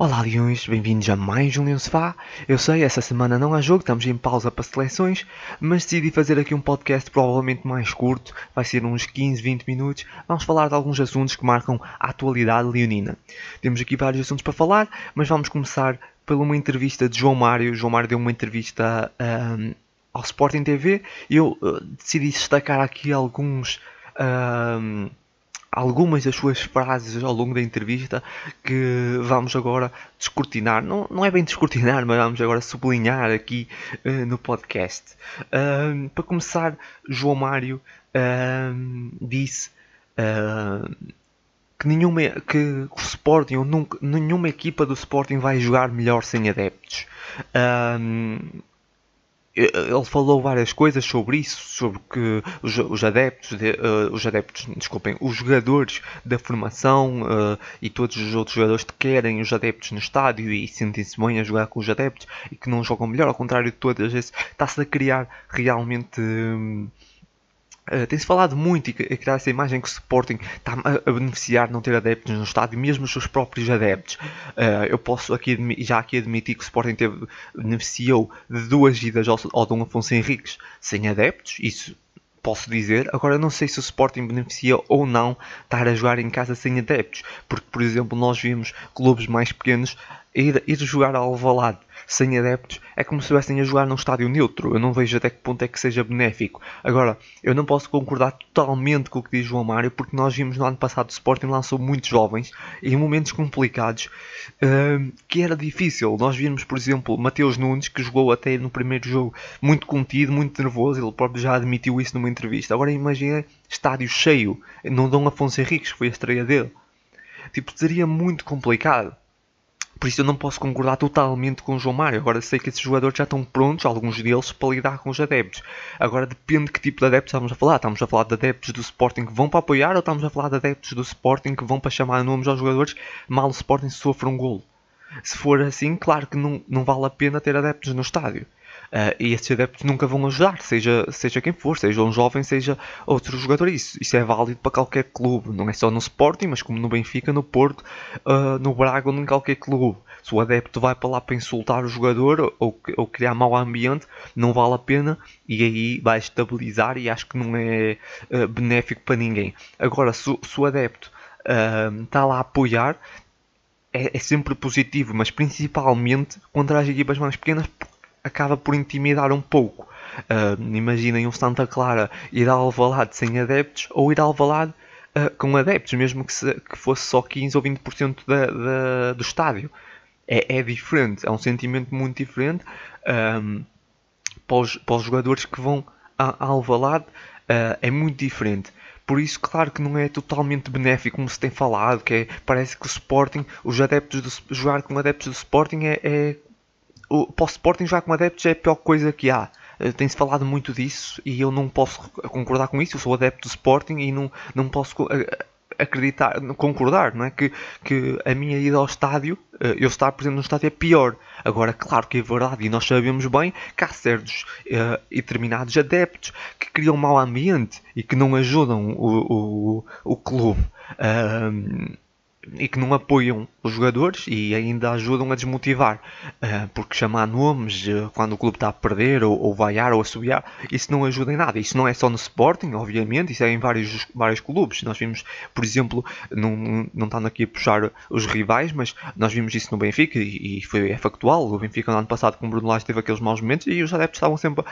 Olá Leões, bem-vindos a mais um Leão Sofá. Eu sei, essa semana não há jogo, estamos em pausa para seleções, mas decidi fazer aqui um podcast provavelmente mais curto, vai ser uns 15, 20 minutos. Vamos falar de alguns assuntos que marcam a atualidade leonina. Temos aqui vários assuntos para falar, mas vamos começar por uma entrevista de João Mário. João Mário deu uma entrevista um, ao Sporting TV e eu uh, decidi destacar aqui alguns... Um, algumas das suas frases ao longo da entrevista que vamos agora descortinar. Não, não é bem descortinar, mas vamos agora sublinhar aqui uh, no podcast. Uh, para começar, João Mário uh, disse que, nenhuma, que o Sporting, ou nunca, nenhuma equipa do Sporting vai jogar melhor sem adeptos ele falou várias coisas sobre isso, sobre que os, os adeptos, de, uh, os adeptos, desculpem, os jogadores da formação uh, e todos os outros jogadores que querem os adeptos no estádio e sentem-se bem a jogar com os adeptos e que não jogam melhor, ao contrário de todas está-se a criar realmente. Um, Uh, Tem-se falado muito e criar essa imagem que o Sporting está a, beneficiar de não ter adeptos no estádio, mesmo os seus próprios adeptos. Uh, eu posso aqui já aqui admitir que o Sporting teve, beneficiou de duas idas ao, ao Dom Afonso Henriques sem adeptos, isso posso dizer. Agora não sei se o Sporting beneficia ou não estar a jogar em casa sem adeptos, porque por exemplo nós vimos clubes mais pequenos ir, ir jogar ao Alvalade sem adeptos é como se estivessem a jogar num estádio neutro. Eu não vejo até que ponto é que seja benéfico. Agora, eu não posso concordar totalmente com o que diz João Mário, porque nós vimos no ano passado o Sporting lançou muitos jovens em momentos complicados uh, que era difícil. Nós vimos, por exemplo, Mateus Nunes, que jogou até no primeiro jogo muito contido, muito nervoso. Ele próprio já admitiu isso numa entrevista. Agora imagina estádio cheio, não Dom Afonso Henriques, que foi a estreia dele. Tipo, seria muito complicado. Por isso eu não posso concordar totalmente com o João Mário. Agora sei que esses jogadores já estão prontos, alguns deles, para lidar com os adeptos. Agora depende de que tipo de adeptos estamos a falar. Estamos a falar de adeptos do Sporting que vão para apoiar ou estamos a falar de adeptos do Sporting que vão para chamar nomes aos jogadores mal o Sporting sofre um golo. Se for assim, claro que não, não vale a pena ter adeptos no estádio. Uh, e esses adeptos nunca vão ajudar, seja, seja quem for, seja um jovem, seja outro jogador. Isso, isso é válido para qualquer clube, não é só no Sporting, mas como no Benfica, no Porto, uh, no Braga ou em qualquer clube. Se o adepto vai para lá para insultar o jogador ou, ou criar mau ambiente, não vale a pena e aí vai estabilizar e acho que não é uh, benéfico para ninguém. Agora, se, se o adepto está lá a apoiar, é, é sempre positivo, mas principalmente contra as equipas mais pequenas acaba por intimidar um pouco. Uh, imaginem um Santa Clara ir a Alvalade sem adeptos ou ir a Alvalade uh, com adeptos, mesmo que, se, que, fosse só 15 ou 20% da, da, do estádio. É, é, diferente, é um sentimento muito diferente um, para, os, para, os, jogadores que vão a, a Alvalade, uh, é muito diferente. Por isso, claro que não é totalmente benéfico, como se tem falado, que é, parece que o Sporting, os adeptos do, jogar com adeptos do Sporting é, é o, para o Sporting jogar com adeptos é a pior coisa que há. Uh, Tem-se falado muito disso e eu não posso concordar com isso. Eu sou adepto do Sporting e não, não posso uh, acreditar, concordar, não é? Que, que a minha ida ao estádio, uh, eu estar presente no estádio é pior. Agora, claro que é verdade e nós sabemos bem que há certos uh, e determinados adeptos que criam mau ambiente e que não ajudam o, o, o clube. Uh, e que não apoiam os jogadores e ainda ajudam a desmotivar. Uh, porque chamar nomes uh, quando o clube está a perder ou, ou vaiar ou assobiar, isso não ajuda em nada. Isso não é só no Sporting, obviamente, isso é em vários, vários clubes. Nós vimos, por exemplo, não, não estando aqui a puxar os rivais, mas nós vimos isso no Benfica e, e foi, é factual. O Benfica no ano passado com o Bruno Lage teve aqueles maus momentos e os adeptos estavam sempre,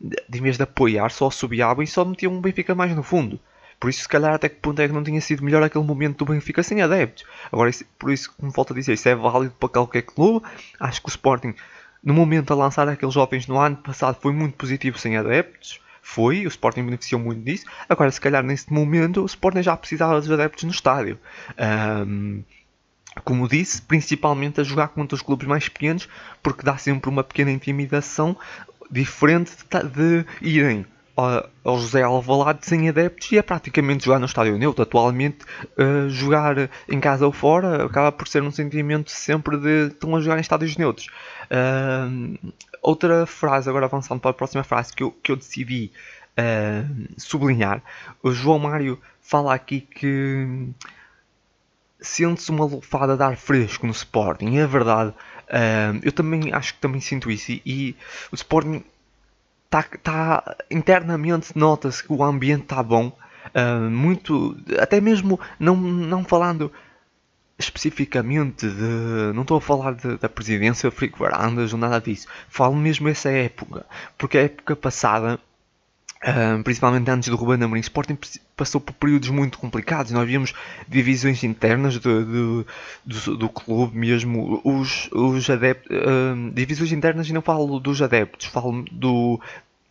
de, vez de apoiar, só assobiavam e só metiam um Benfica mais no fundo. Por isso, se calhar, até que ponto é que não tinha sido melhor aquele momento do Benfica sem adeptos. Agora, por isso, como volto a dizer, isso é válido para qualquer clube. Acho que o Sporting, no momento a lançar aqueles jovens no ano passado, foi muito positivo sem adeptos. Foi, o Sporting beneficiou muito disso. Agora, se calhar, neste momento, o Sporting já precisava dos adeptos no estádio. Um, como disse, principalmente a jogar contra os clubes mais pequenos, porque dá sempre uma pequena intimidação diferente de, de irem ao José Alvalade sem adeptos e é praticamente jogar no estádio neutro. Atualmente, uh, jogar em casa ou fora acaba por ser um sentimento sempre de estão a jogar em estádios neutros. Uh, outra frase, agora avançando para a próxima frase que eu, que eu decidi uh, sublinhar, o João Mário fala aqui que sente-se uma lufada de ar fresco no Sporting, é verdade. Eu também acho que também sinto isso e, e o Sporting está tá, internamente nota-se que o ambiente está bom. Uh, muito, até mesmo não, não falando especificamente de. Não estou a falar de, da presidência Frico Varandas ou nada disso. Falo mesmo essa época. Porque a época passada, uh, principalmente antes do Ruben Amorim, Sporting passou por períodos muito complicados. Nós víamos divisões internas do, do, clube mesmo. Os, os adeptos. Uh, divisões internas e não falo dos adeptos, falo do,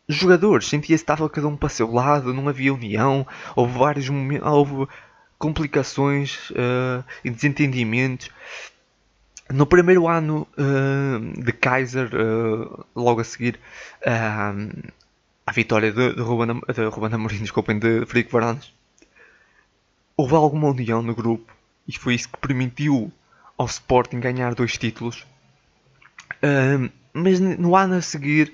jogadores, sentia-se estava cada um para seu lado, não havia união, houve vários momentos, houve complicações uh, e desentendimentos. No primeiro ano uh, de Kaiser, uh, logo a seguir à vitória de, de, Ruben, de Ruben Amorim, desculpem, de Frederico Varandas, houve alguma união no grupo e foi isso que permitiu ao Sporting ganhar dois títulos. mas no ano a seguir,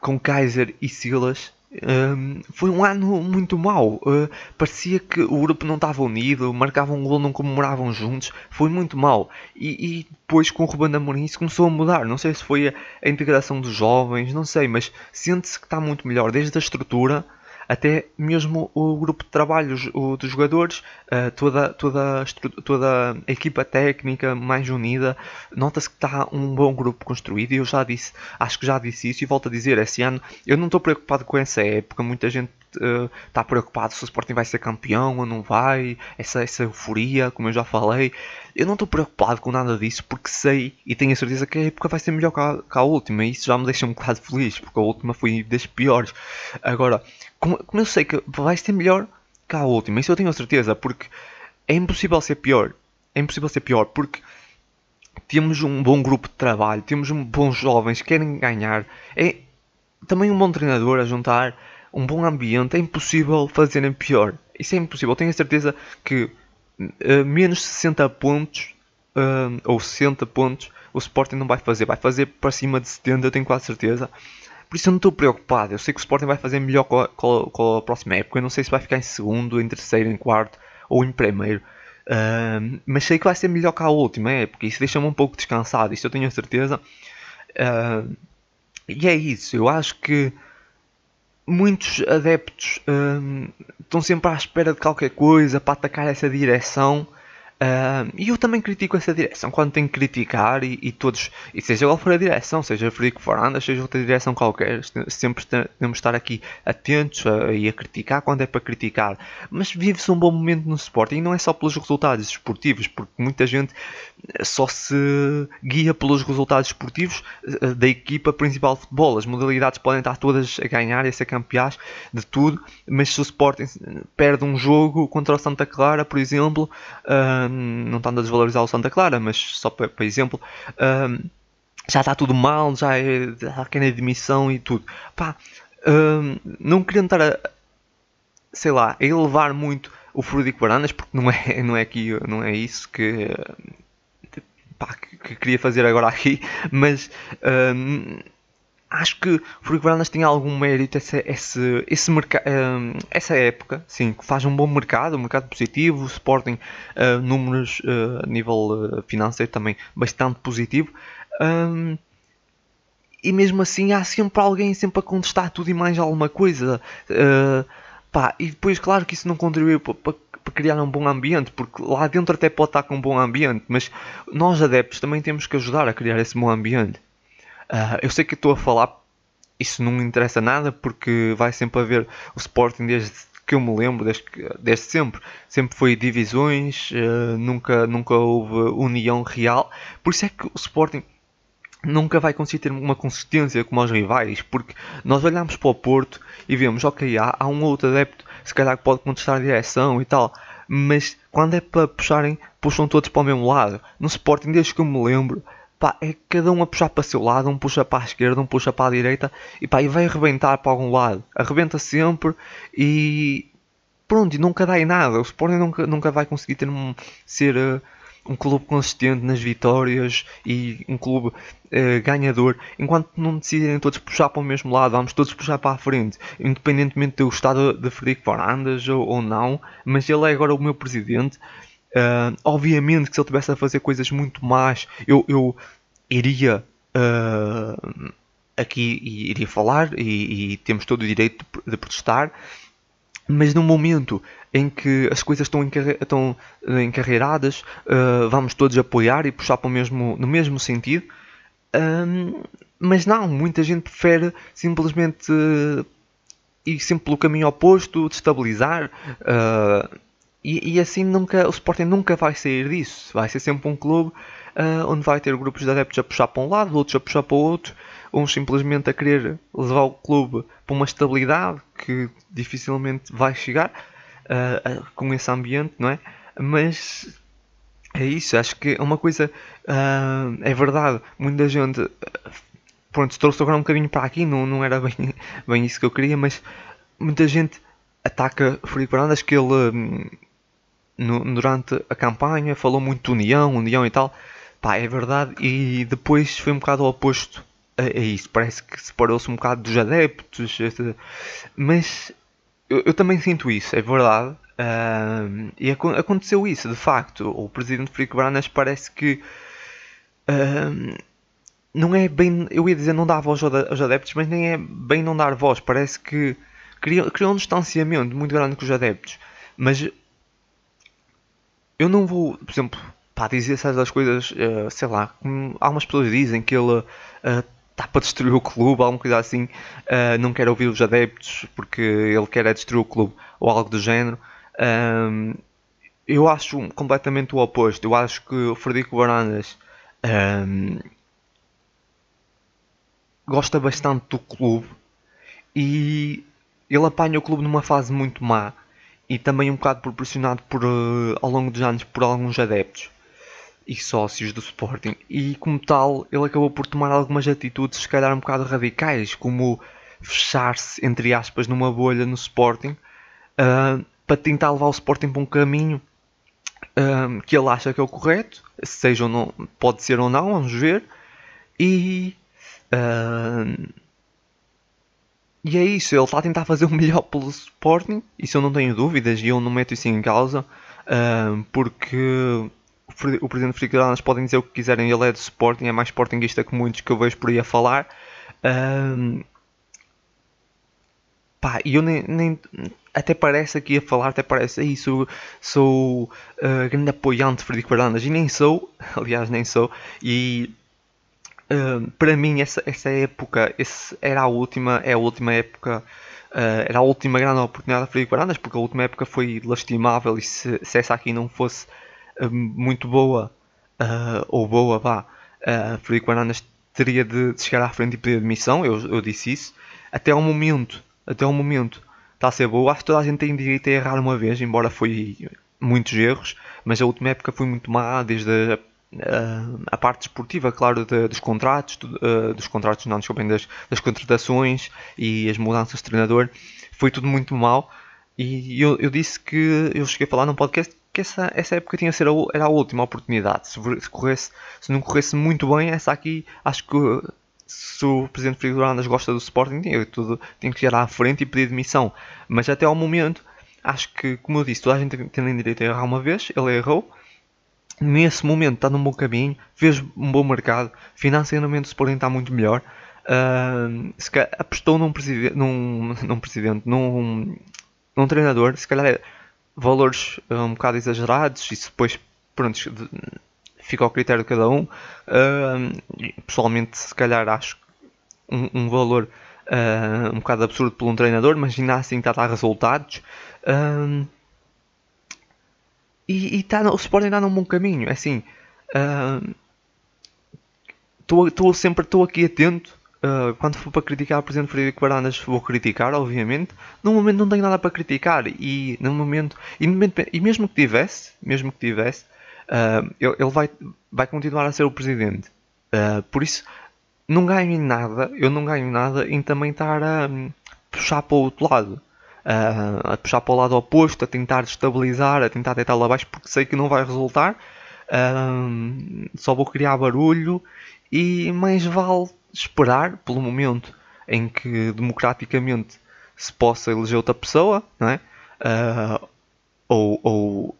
com Kaiser e Silas, um, foi um ano muito mau. Uh, parecia que o grupo não estava unido, marcavam um gol, não comemoravam juntos. Foi muito mau. E, e depois com o Ruben Amorim isso começou a mudar. Não sei se foi a, a integração dos jovens, não sei, mas sente-se que está muito melhor desde a estrutura até mesmo o grupo de trabalho o, dos jogadores, uh, toda, toda, toda a equipa técnica mais unida, nota-se que está um bom grupo construído e eu já disse, acho que já disse isso e volto a dizer, esse ano eu não estou preocupado com essa época, muita gente está uh, preocupado se o Sporting vai ser campeão ou não vai, essa, essa euforia, como eu já falei. Eu não estou preocupado com nada disso porque sei e tenho a certeza que a época vai ser melhor que a, que a última e isso já me deixa um bocado feliz porque a última foi das piores. Agora, como, como eu sei que vai ser melhor que a última, isso eu tenho a certeza porque é impossível ser pior. É impossível ser pior porque temos um bom grupo de trabalho, temos um bons jovens que querem ganhar, é também um bom treinador a juntar um bom ambiente, é impossível fazerem pior. Isso é impossível. Tenho a certeza que uh, menos 60 pontos uh, ou 60 pontos o Sporting não vai fazer. Vai fazer para cima de 70, eu tenho quase certeza. Por isso eu não estou preocupado. Eu sei que o Sporting vai fazer melhor com a, próxima época. Eu não sei se vai ficar em segundo, em terceiro, em quarto ou em primeiro. Uh, mas sei que vai ser melhor que a última época. Isso deixa-me um pouco descansado. Isso eu tenho a certeza. E é isso. Eu acho que muitos adeptos hum, estão sempre à espera de qualquer coisa para atacar essa direção Uh, e eu também critico essa direção quando tenho que criticar e, e todos, e seja qual for a direção, seja Frederico Forandas, seja outra direção qualquer, sempre temos de estar aqui atentos a, e a criticar quando é para criticar. Mas vive-se um bom momento no Sporting e não é só pelos resultados esportivos, porque muita gente só se guia pelos resultados esportivos uh, da equipa principal de futebol. As modalidades podem estar todas a ganhar e a ser campeãs de tudo, mas se o Sporting perde um jogo contra o Santa Clara, por exemplo. Uh, não estando a desvalorizar o Santa Clara, mas só para, exemplo, um, já está tudo mal, já, é, já quer admissão e tudo. Pá, um, não queria estar a, sei lá, a elevar muito o Frudico Baranas, porque não é, não é, aqui, não é isso que, pá, que, que queria fazer agora aqui, mas um, acho que Furico tem algum mérito esse, esse, esse mercado, um, essa época, sim, que faz um bom mercado, um mercado positivo, o uh, números uh, a nível uh, financeiro também bastante positivo. Um, e mesmo assim há sempre alguém sempre a contestar tudo e mais alguma coisa. pá, e depois claro que isso não contribuiu para, para criar um bom ambiente, porque lá dentro até pode estar com um bom ambiente, mas nós adeptos também temos que ajudar a criar esse bom ambiente. Uh, eu sei que estou a falar, isso não me interessa nada porque vai sempre haver o Sporting desde que eu me lembro, desde, desde sempre. Sempre foi divisões, uh, nunca, nunca houve união real. Por isso é que o Sporting nunca vai conseguir ter uma consistência como os rivais, porque nós olhamos para o Porto e vemos, ok, há, há um outro adepto, se calhar que pode contestar a direção e tal, mas quando é para puxarem, puxam todos para o mesmo lado. No Sporting, desde que eu me lembro, pá, é cada um a puxar para o seu lado, um puxa para a esquerda, um puxa para a direita e pá, e vai arrebentar para algum lado. Arrebenta sempre e pronto, e nunca dá em nada. O Sporting nunca, nunca vai conseguir ter um, ser uh, um clube consistente nas vitórias e um clube uh, ganhador, enquanto não decidirem todos puxar para o mesmo lado, vamos todos puxar para a frente, independentemente de eu gostar de, de Frederico ou, ou não, mas ele é agora o meu presidente Uh, obviamente que se ele estivesse a fazer coisas muito más, eu, eu iria uh, aqui iria falar e, e, temos todo o direito de, de, protestar, mas no momento em que as coisas estão, encarre estão encarreiradas, uh, vamos todos apoiar e puxar para o mesmo, no mesmo sentido. Mas não, muita gente prefere simplesmente ir sempre pelo caminho oposto, destabilizar. Uh, e, e, assim nunca, o Sporting nunca vai sair disso. Vai ser sempre um clube uh, onde vai ter grupos de adeptos a puxar para um lado, outros a puxar para o outro, uns simplesmente a querer levar o clube para uma estabilidade que dificilmente vai chegar uh, com esse ambiente, não é? Mas é isso, acho que é uma coisa. é verdade, muita gente pronto, trouxe agora um bocadinho para aqui, não, não era bem, bem isso que eu queria, mas muita gente ataca Frederico Varandas que ele hum, no, durante a campanha falou muito de união, união e tal. Pá, é verdade, e depois foi um bocado oposto a, a isso. Parece que separou-se um bocado dos adeptos, mas eu, eu, também sinto isso, é verdade. Uh, e ac aconteceu isso, de facto. O presidente Frederico Branas parece que uh, não é bem, eu ia dizer não dá voz aos adeptos, mas nem é bem não dar voz. Parece que criou, criou um distanciamento muito grande com os adeptos. Mas eu não vou, por exemplo, para dizer certas coisas, uh, sei lá, algumas pessoas dizem que ele está eh, para destruir o clube, alguma coisa assim, uh, não quer ouvir os adeptos porque ele quer é destruir o clube ou algo do género. Um, eu acho completamente o oposto. Eu acho que o Frederico Barandas um, gosta bastante do clube e ele apanha o clube numa fase muito má e também um bocado proporcionado por, uh, ao longo dos anos por alguns adeptos e sócios do Sporting. E como tal ele acabou por tomar algumas atitudes se calhar um bocado radicais como fechar-se entre aspas numa bolha no Sporting uh, para tentar levar o Sporting para um caminho uh, que ele acha que é o correto seja ou não, pode ser ou não, vamos ver e Uh, e é isso, ele está a tentar fazer o melhor pelo Sporting, isso eu não tenho dúvidas e eu não meto isso em causa, uh, porque o presidente Frederico podem dizer o que quiserem, ele é do Sporting, é mais Sportingista que muitos que eu vejo por aí a falar. Uh, pá, e eu nem, nem, até parece aqui a falar, até parece isso, sou, uh, grande apoiante de Frederico Fernandes e nem sou, aliás nem sou, e para mim essa, essa época esse era a última é a última época uh, era a última grande oportunidade de Frederico Barandas porque a última época foi lastimável e se, se essa aqui não fosse uh, muito boa uh, ou boa vá uh, Frederico teria de, de, chegar à frente e pedir admissão eu, eu disse isso. Até ao momento até ao momento está a ser boa. Acho que toda a gente tem direito a errar uma vez embora foi muitos erros mas a última época foi muito má desde a Uh, a parte esportiva, claro, de, dos contratos, uh, dos contratos, não, desculpem, das, das contratações e as mudanças de treinador, foi tudo muito mal. E eu, eu disse que eu cheguei a falar num podcast que essa, essa época tinha ser a, era a última oportunidade. Se, se, corresse, se não corresse muito bem, essa aqui, acho que se o presidente Frederico Arandas gosta do Sporting, tinha, tudo, tinha que ir à frente e pedir demissão. Mas até ao momento, acho que, como eu disse, toda a gente tem direito a errar uma vez, ele errou nesse momento está num bom caminho, fez um bom mercado, financeiramente o Sporting está muito melhor. Uh, apostou num presidente, num, num, presidente num, num treinador, se calhar é valores uh, um bocado exagerados, isso depois pronto, fica ao critério de cada um. Uh, pessoalmente, se calhar acho um, um valor um bocado absurdo por um treinador, mas ainda assim está a dar resultados. E, e tá, o Sporting está num bom caminho. É assim, estou uh, sempre estou aqui atento. Uh, quando for para criticar o presidente Frederico Baranas, vou criticar, obviamente. No momento não tenho nada para criticar e no momento e, no momento, e mesmo que tivesse, mesmo que tivesse, uh, ele, ele, vai vai continuar a ser o presidente. Uh, por isso não ganho em nada, eu não ganho nada em também estar a um, puxar para o outro lado a puxar para o lado oposto, a tentar estabilizar, a tentar deitá-lo abaixo, porque sei que não vai resultar. só vou criar barulho e mais vale esperar pelo momento em que democraticamente se possa eleger outra pessoa, não é? Uh, ou, ou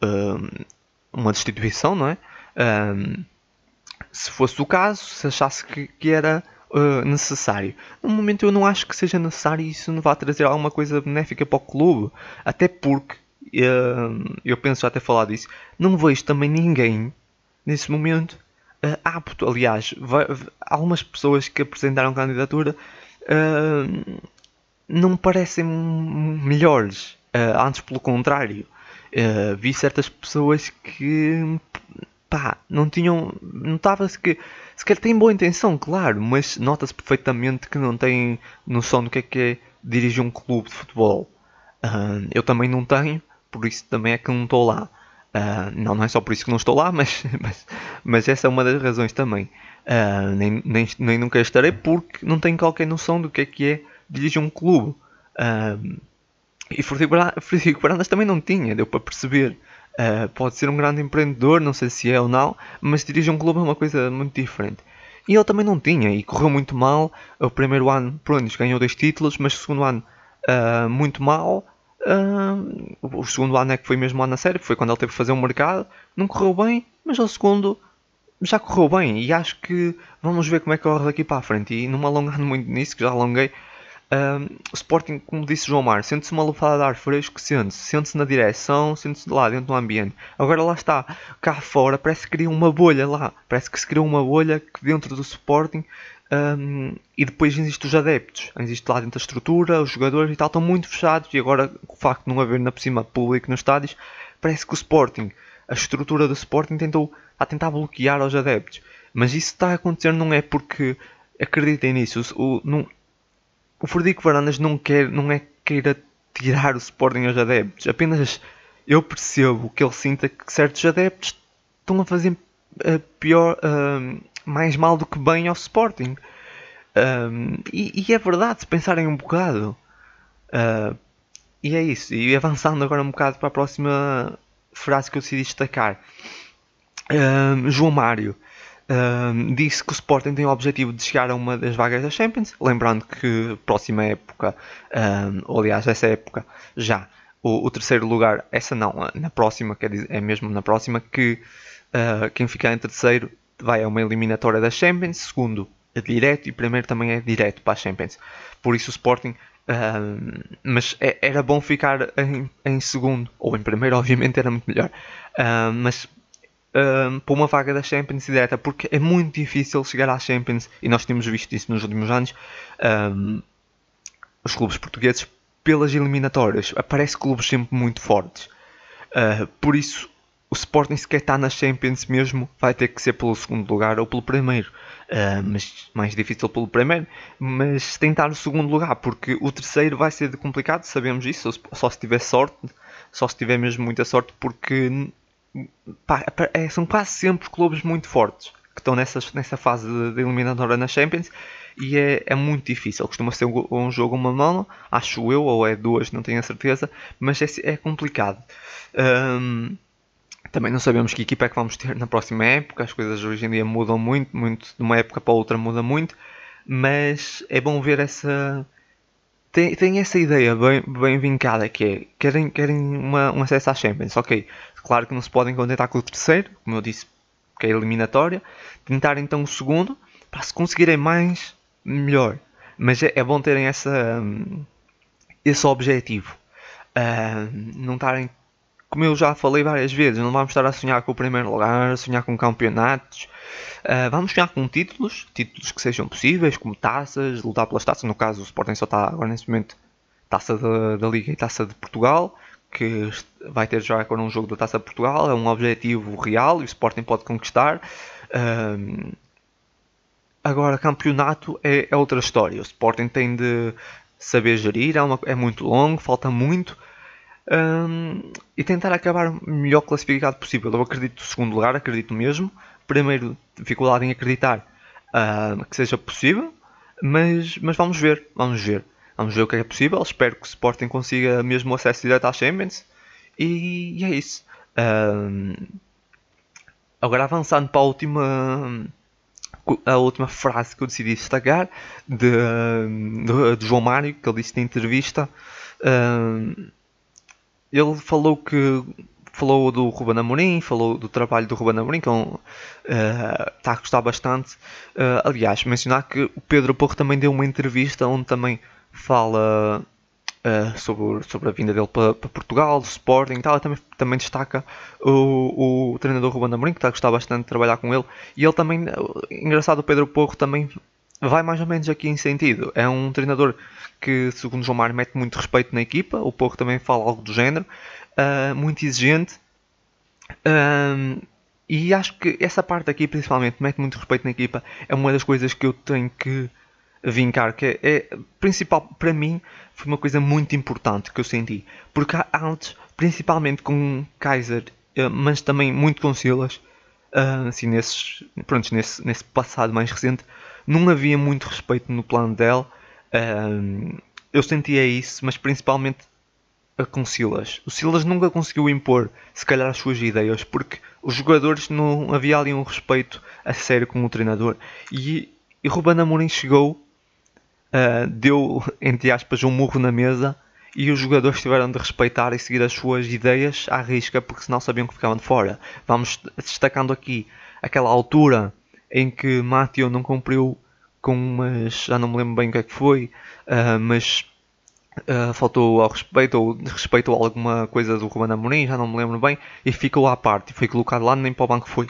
uma destituição, não é? Se fosse o caso, se achasse que, que era uh, necessário. No momento eu não acho que seja necessário e isso não vai trazer alguma coisa benéfica para o clube. Até porque, uh, eu penso ter falado disso, não vejo também ninguém nesse momento uh, apto. Aliás, vai, algumas pessoas que apresentaram candidatura não parecem melhores. antes, pelo contrário. vi certas pessoas que pá, não tinham. Notava-se que se calhar têm boa intenção, claro, mas nota-se perfeitamente que não têm noção do que é que é dirigir um clube de futebol. Uh, eu também não tenho, por isso também é que não estou lá. Uh, não, não é só por isso que não estou lá, mas, mas, mas essa é uma das razões também. Uh, nem, nem, nem nunca estarei porque não tenho qualquer noção do que é que é dirigir um clube. Uh, e Frederico Brandas também não tinha, deu para perceber. Uh, pode ser um grande empreendedor, não sei se é ou não, mas dirigir um clube é uma coisa muito diferente. E ele também não tinha, e correu muito mal. O primeiro ano, pronto, ganhou dois títulos, mas o segundo ano, uh, muito mal. Uh, o segundo ano é que foi mesmo ano na série, foi quando ele teve que fazer um mercado. Não correu bem, mas o segundo já correu bem. E acho que vamos ver como é que corre daqui para a frente. E não me alongando muito nisso, que já alonguei, um, o Sporting, como disse João Mar, sente-se uma lufada de ar fresco, sente-se, sente-se na direção, sente-se lá dentro do ambiente. Agora lá está, cá fora, parece que cria uma bolha lá, parece que se criou uma bolha dentro do Sporting um, e depois existem os adeptos, existe lá dentro a estrutura, os jogadores e tal, estão muito fechados e agora o facto de não haver na por cima público nos estádios, parece que o Sporting, a estrutura do Sporting tentou a tentar bloquear os adeptos. Mas isso está a acontecer não é porque acreditem nisso, o, não, o Frederico Varandas não, quer, não é que queira tirar o Sporting aos adeptos, apenas eu percebo que ele sinta que certos adeptos estão a fazer uh, pior, uh, mais mal do que bem ao Sporting. Um, e, e, é verdade, se pensarem um bocado. Uh, e é isso. E avançando agora um bocado para a próxima frase que eu decidi destacar. Um, João Mário um, disse que o Sporting tem o objetivo de chegar a uma das vagas da Champions, lembrando que próxima época, um, ou aliás, essa época já, o, o, terceiro lugar, essa não, na próxima, quer dizer, é mesmo na próxima, que uh, quem ficar em terceiro vai a uma eliminatória da Champions, segundo é direto e primeiro também é direto para a Champions. Por isso o Sporting um, mas é, era bom ficar em, em, segundo, ou em primeiro, obviamente era muito melhor. Um, mas um, para uma vaga da Champions direta, porque é muito difícil chegar à Champions e nós temos visto isso nos últimos anos. Um, os clubes portugueses, pelas eliminatórias, aparecem clubes sempre muito fortes. Uh, por isso, o Sporting, se quer estar na Champions mesmo, vai ter que ser pelo segundo lugar ou pelo primeiro. Uh, mas mais difícil pelo primeiro. Mas tentar o segundo lugar, porque o terceiro vai ser complicado, sabemos isso. Só se tiver sorte, só se tiver mesmo muita sorte, porque são quase sempre clubes muito fortes que estão nessa, nessa fase de, de eliminatória na Champions e é, é muito difícil. Costuma ser um, um, jogo uma mão, acho eu, ou é duas, não tenho a certeza, mas é, é complicado. Um, também não sabemos que equipa é que vamos ter na próxima época, as coisas hoje em dia mudam muito, muito de uma época para outra muda muito, mas é bom ver essa. Tem, essa ideia bem, bem vincada que é querem, querem uma, um acesso à Champions, ok. Claro que não se podem contentar com o terceiro, como eu disse, que é eliminatória. Tentar então o segundo, para se conseguirem mais, melhor. Mas é, é bom terem essa, um, esse objetivo. Uh, não estarem, como eu já falei várias vezes, não vamos estar a sonhar com o primeiro lugar, a sonhar com campeonatos. Uh, vamos sonhar com títulos, títulos que sejam possíveis, como taças, lutar pelas taças. No caso, o Sporting só está agora nesse momento taça da, da Liga e taça de Portugal que vai ter já agora um jogo da Taça de Portugal, é um objetivo real e o Sporting pode conquistar. Um, agora, campeonato é, é, outra história. O Sporting tem de saber gerir, é, uma, é muito longo, falta muito. Um, e tentar acabar o melhor classificado possível. Eu acredito no segundo lugar, acredito mesmo. Primeiro, dificuldade em acreditar uh, que seja possível, mas, mas vamos ver, vamos ver. Vamos ver o que é possível. Espero que o Sporting consiga mesmo acesso direto à Champions. E, e é isso. Um, agora avançando para a última a última frase que eu decidi destacar de, de, de João Mário, que ele disse na entrevista. Ele falou que falou do Ruben Amorim, falou do trabalho do Ruben Amorim, que uh, está a gostar bastante. Uh, aliás, mencionar que o Pedro Porro também deu uma entrevista onde também fala uh, sobre, sobre a vinda dele para, para Portugal, do Sporting e tal. Também, também destaca o, o treinador Ruben Amorim, que está a gostar bastante de trabalhar com ele. E ele também, engraçado, o Pedro Porro também vai mais ou menos aqui em sentido. É um treinador que, segundo João Mário, mete muito respeito na equipa. O Porro também fala algo do género. Uh, muito exigente. Um, e acho que essa parte aqui, principalmente, mete muito respeito na equipa. É uma das coisas que eu tenho que vincar. Que é, é principal, para mim, foi uma coisa muito importante que eu senti. Porque antes, principalmente com Kaiser, uh, mas também muito com Silas, uh, assim, nesses, pronto, nesse, nesse passado mais recente, não havia muito respeito no plano dela. Eu sentia isso, mas principalmente com Silas. O Silas nunca conseguiu impor, se calhar, as suas ideias, porque os jogadores não havia ali um respeito a sério com o treinador. E, e Ruben Amorim chegou, uh, deu, entre aspas, um murro na mesa e os jogadores tiveram de respeitar e seguir as suas ideias à risca, porque senão sabiam que ficavam de fora. Vamos destacando aqui aquela altura em que Mateo não cumpriu com umas. já não me lembro bem o que é que foi, uh, mas uh, faltou ao respeito ou respeito a alguma coisa do Ruben Amorim, já não me lembro bem, e ficou à parte, foi colocado lá, nem para o banco foi.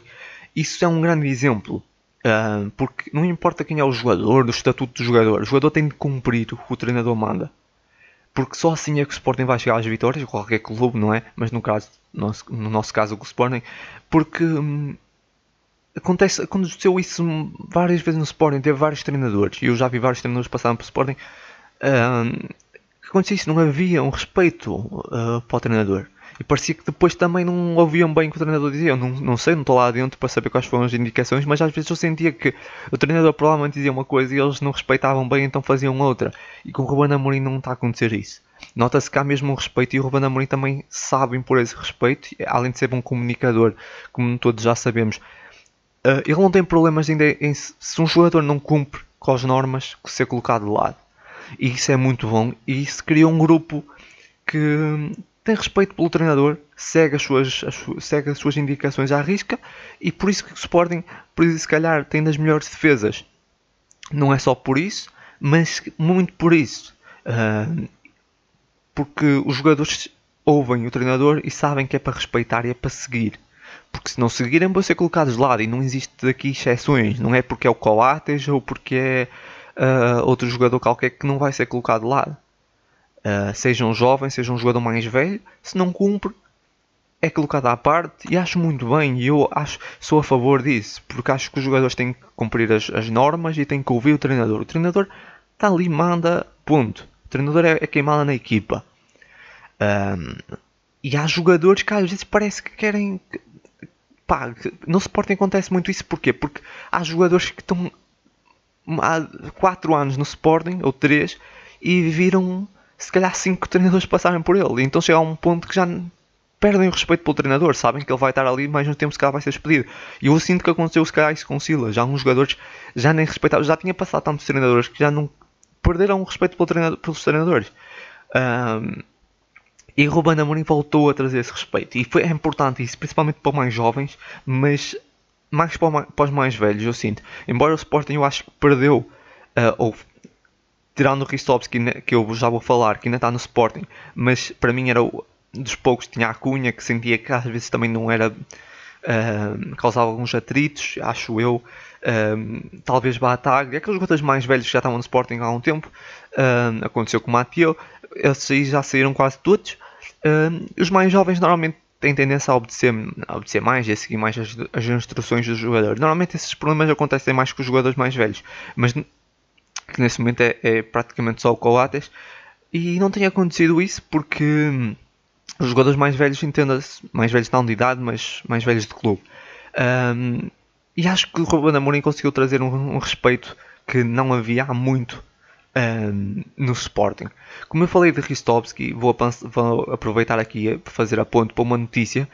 Isso é um grande exemplo, uh, porque não importa quem é o jogador, do estatuto do jogador, o jogador tem de cumprir o que o treinador manda. Porque só assim é que o Sporting vai chegar às vitórias, qualquer clube, não é? Mas no, caso, no, nosso, no nosso caso o Sporting, porque hum, acontece, aconteceu isso várias vezes no Sporting, teve vários treinadores, e eu já vi vários treinadores passarem pelo Sporting, hum, que acontecia isso, não havia um respeito uh, para o treinador. E parecia que depois também não ouviam bem o que o treinador dizia. Eu não, não sei, não estou lá dentro para saber quais foram as indicações, mas às vezes eu sentia que o treinador provavelmente dizia uma coisa e eles não respeitavam bem, então faziam outra. E com o Ruben Amorim não está a acontecer isso. Nota-se que há mesmo um respeito e o Ruben Amorim também sabe impor esse respeito, além de ser um comunicador, como todos já sabemos. Uh, ele não tem problemas ainda em se um jogador não cumpre com as normas, ser colocado de lado e isso é muito bom. E isso cria um grupo que tem respeito pelo treinador, segue as suas, as, segue as suas indicações à risca e por isso que o Sporting, por isso, se calhar, tem das melhores defesas. Não é só por isso, mas muito por isso. Uh, porque os jogadores ouvem o treinador e sabem que é para respeitar e é para seguir. Porque se não seguirem vão ser colocados de lado e não existe aqui exceções. Não é porque é o Coates ou porque é uh, outro jogador qualquer que não vai ser colocado de lado. Uh, seja um jovem, seja um jogador mais velho, se não cumpre, é colocado à parte e acho muito bem e eu acho, sou a favor disso, porque acho que os jogadores têm que cumprir as, as normas e têm que ouvir o treinador. O treinador está ali, manda, ponto. O treinador é, é quem manda na equipa. Um, e há jogadores que às vezes parece que querem. Pá, no Sporting acontece muito isso porquê? Porque há jogadores que estão há 4 anos no Sporting, ou 3, e viram se calhar 5 treinadores passarem por ele. Então chega a um ponto que já perdem o respeito pelo treinador, sabem que ele vai estar ali mais um tempo se calhar vai ser despedido. E eu sinto que aconteceu se calhar isso com o Silas. Já alguns jogadores já nem respeitavam, já tinha passado tantos treinadores que já não perderam o respeito pelo treinador, pelos treinadores. Um, e Ruben Amorim voltou a trazer esse respeito. E foi, é importante isso, principalmente para os mais jovens, mas mais para, os mais velhos, eu sinto. Embora o Sporting eu acho que perdeu, uh, ou tirando o Ristovski, que eu já vou falar, que ainda está no Sporting, mas para mim era o, dos poucos tinha a Cunha, que sentia que às vezes também não era. Uh, causava alguns atritos, acho eu. Uh, talvez Batag, aqueles jogadores mais velhos que já estavam no Sporting há um tempo. Uh, aconteceu com o Mateo, esses aí já saíram quase todos. Os mais jovens normalmente tem tendência a obedecer, a obedecer mais e a seguir mais as, as instruções do jogador. Normalmente esses problemas acontecem mais com os jogadores mais velhos, mas que nesse momento é, é praticamente só o Coates. E não tem acontecido isso porque hum, os jogadores mais velhos, entenda-se, mais velhos não de idade, mas mais velhos de clube. Um, e acho que o Ruben Amorim conseguiu trazer um, um respeito que não havia há muito um, no Sporting. Como eu falei de Ristovski, vou, vou, aproveitar aqui para fazer a ponto para uma notícia.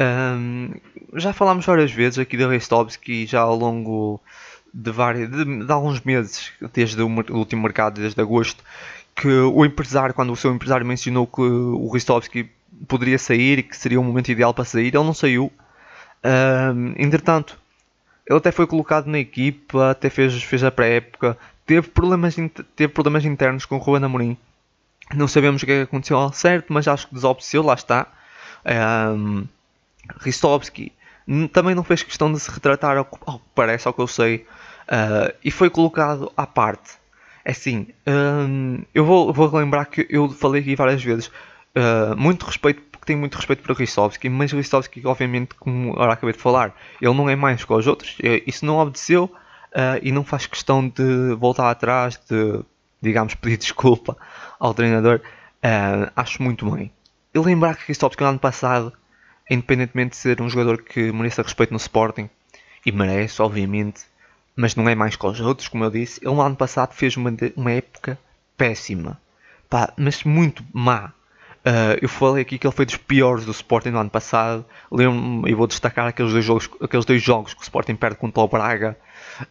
Um, já falámos várias vezes aqui de Ristovski, já ao longo de, vários, de, de alguns meses, desde o, o, último mercado, desde agosto, que o empresário, quando o seu empresário mencionou que o Ristovski poderia sair e que seria o momento ideal para sair. Ele não saiu. Uh, entretanto, ele até foi colocado na equipa, até fez, fez a pré-época, teve problemas, teve problemas internos com o Ruben Amorim. Não sabemos o que, é aconteceu ao certo, mas acho que desobedeceu, lá está. Um, Ristovski também não fez questão de se retratar ao, que parece, ao que eu sei, uh, e foi colocado à parte. É assim, um, eu vou, vou lembrar que eu falei aqui várias vezes, uh, muito respeito, porque tenho muito respeito para Ristovski, mas Ristovski, obviamente, como agora acabei de falar, ele não é mais que os outros, isso não obedeceu uh, e não faz questão de voltar atrás, de, digamos, pedir desculpa ao treinador, acho muito bem. E lembrar que o Ristovski no ano passado independentemente de ser um jogador que mereça respeito no Sporting, e merece, obviamente, mas não é mais que os outros, como eu disse, ele no ano passado fez uma, uma época péssima, Pá, mas muito má. Uh, eu falei aqui que ele foi dos piores do Sporting no ano passado. Lembro-me e vou destacar aqueles dois jogos, aqueles dois jogos que o Sporting perde contra o Braga.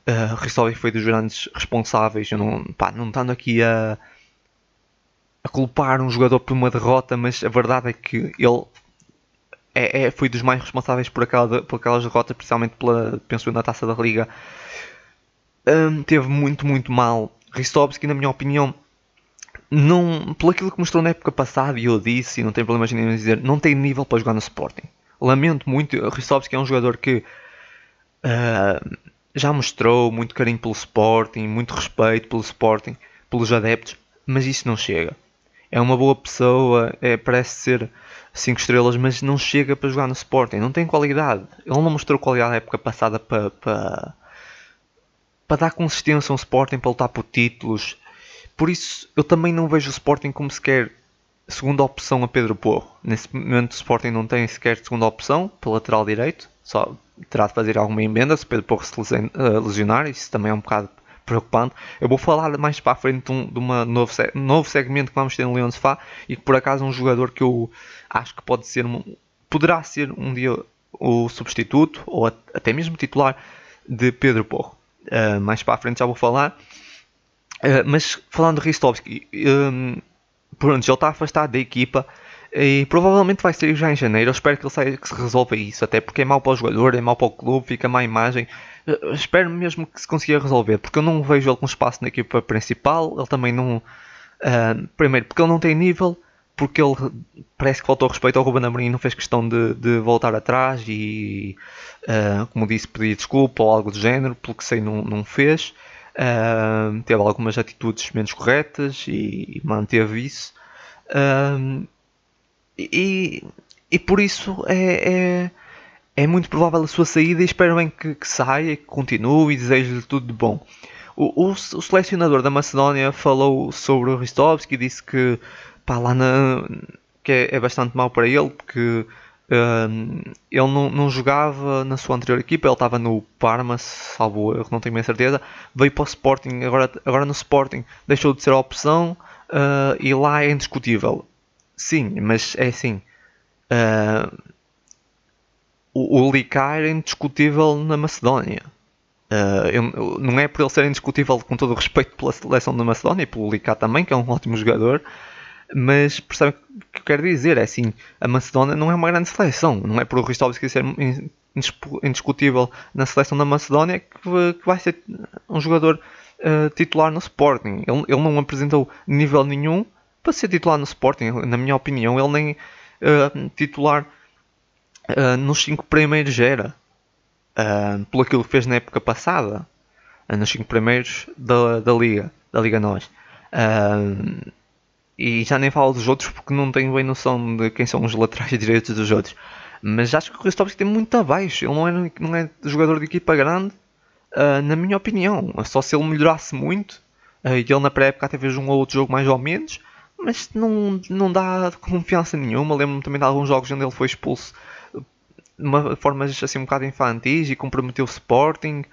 Uh, foi dos grandes responsáveis. Eu não, pá, não estando aqui a, a culpar um jogador por uma derrota, mas a verdade é que ele é, é, foi dos mais responsáveis por, aquela, por aquelas derrotas, principalmente pela, penso na taça da Liga. Um, teve muito, muito mal. Ristovski, na minha opinião, não, pelo aquilo que mostrou na época passada, e eu disse, e não tem problema em dizer, não tem nível para jogar no Sporting. Lamento muito, Ristovski é um jogador que uh, já mostrou muito carinho pelo Sporting, muito respeito pelo Sporting, pelos adeptos, mas isso não chega. É uma boa pessoa, é, parece ser 5 estrelas, mas não chega para jogar no Sporting, não tem qualidade. Ele não mostrou qualidade na época passada para, para, para dar consistência a um Sporting, para lutar por títulos. Por isso, eu também não vejo o Sporting como sequer segunda opção a Pedro Porro. Nesse momento, o Sporting não tem sequer segunda opção para lateral direito, só terá de fazer alguma emenda se Pedro Porro se eh, lesionar, isso também é um bocado preocupante. Eu vou falar mais para a frente de um de uma novo, novo segmento que vamos ter no Leão de Fá e que por acaso é um jogador que eu acho que pode ser poderá ser um dia o substituto ou até mesmo titular de Pedro Porro. Uh, mais para a frente já vou falar. Uh, mas falando de Ristovski, um, pronto, ele está afastado da equipa e provavelmente vai sair já em janeiro. Eu espero que ele saia, que se resolva isso, até porque é mau para o jogador, é mau para o clube, fica má imagem. Uh, espero mesmo que se consiga resolver, porque eu não vejo ele com espaço na equipa principal. Ele também não. primeiro, porque ele não tem nível porque ele parece que faltou respeito ao Ruben Amorim e não fez questão de, de voltar atrás e, uh, como disse, pedir desculpa ou algo do género, pelo que sei não, não fez. Uh, teve algumas atitudes menos corretas e, manteve isso. Uh, e, e por isso é, é, é, muito provável a sua saída e espero bem que, que saia, que continue e desejo-lhe tudo de bom. O, o, o, selecionador da Macedónia falou sobre o Ristovski e disse que pá, lá na, que é, é bastante mau para ele porque uh, ele não, não jogava na sua anterior equipa, ele estava no Parma, salvo erro, não tenho bem certeza, veio para o Sporting, agora, agora no Sporting deixou de ser a opção uh, e lá é indiscutível. Sim, mas é assim. Uh, o, o Licar é indiscutível na Macedónia. Uh, eu, não é por ele ser indiscutível com todo o respeito pela seleção da Macedónia e pelo Licar também, que é um ótimo jogador, mas percebe o que eu quero dizer? É assim, a Macedónia não é uma grande seleção, não é por o Ristovski ser indiscutível na seleção da Macedónia que, vai ser um jogador uh, titular no Sporting. Ele, ele, não apresentou nível nenhum para ser titular no Sporting, na minha opinião, ele nem uh, titular uh, nos 5 primeiros era. Uh, pelo aquilo que fez na época passada, nos 5 primeiros da, da Liga, da Liga Nós. Uh, e já nem falo dos outros porque não tenho bem noção de quem são os laterais direitos dos outros. Mas acho que o Ristovski tem muito abaixo. Ele não é, não é jogador de equipa grande, uh, na minha opinião. Só se ele melhorasse muito. Uh, e ele na pré-época até fez um ou outro jogo mais ou menos. Mas não, não dá confiança nenhuma. Lembro-me também de alguns jogos onde ele foi expulso de uma formas assim um bocado infantis e comprometeu o Sporting.